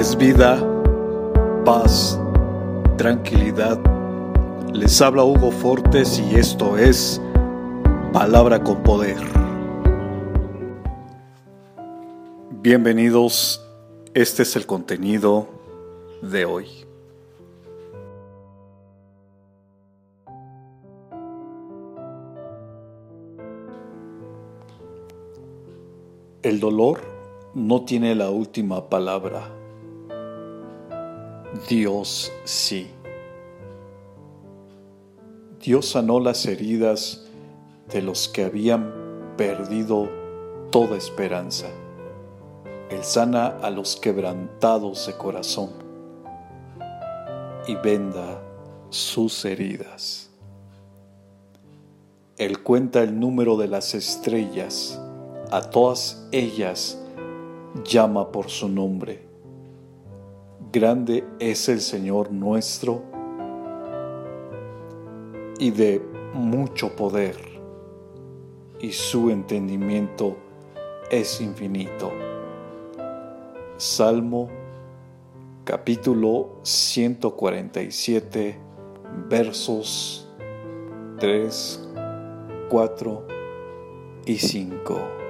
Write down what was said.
es vida, paz, tranquilidad. Les habla Hugo Fortes y esto es Palabra con Poder. Bienvenidos, este es el contenido de hoy. El dolor no tiene la última palabra. Dios sí. Dios sanó las heridas de los que habían perdido toda esperanza. Él sana a los quebrantados de corazón y venda sus heridas. Él cuenta el número de las estrellas a todas ellas llama por su nombre. Grande es el Señor nuestro y de mucho poder, y su entendimiento es infinito. Salmo capítulo 147 versos 3, 4 y 5.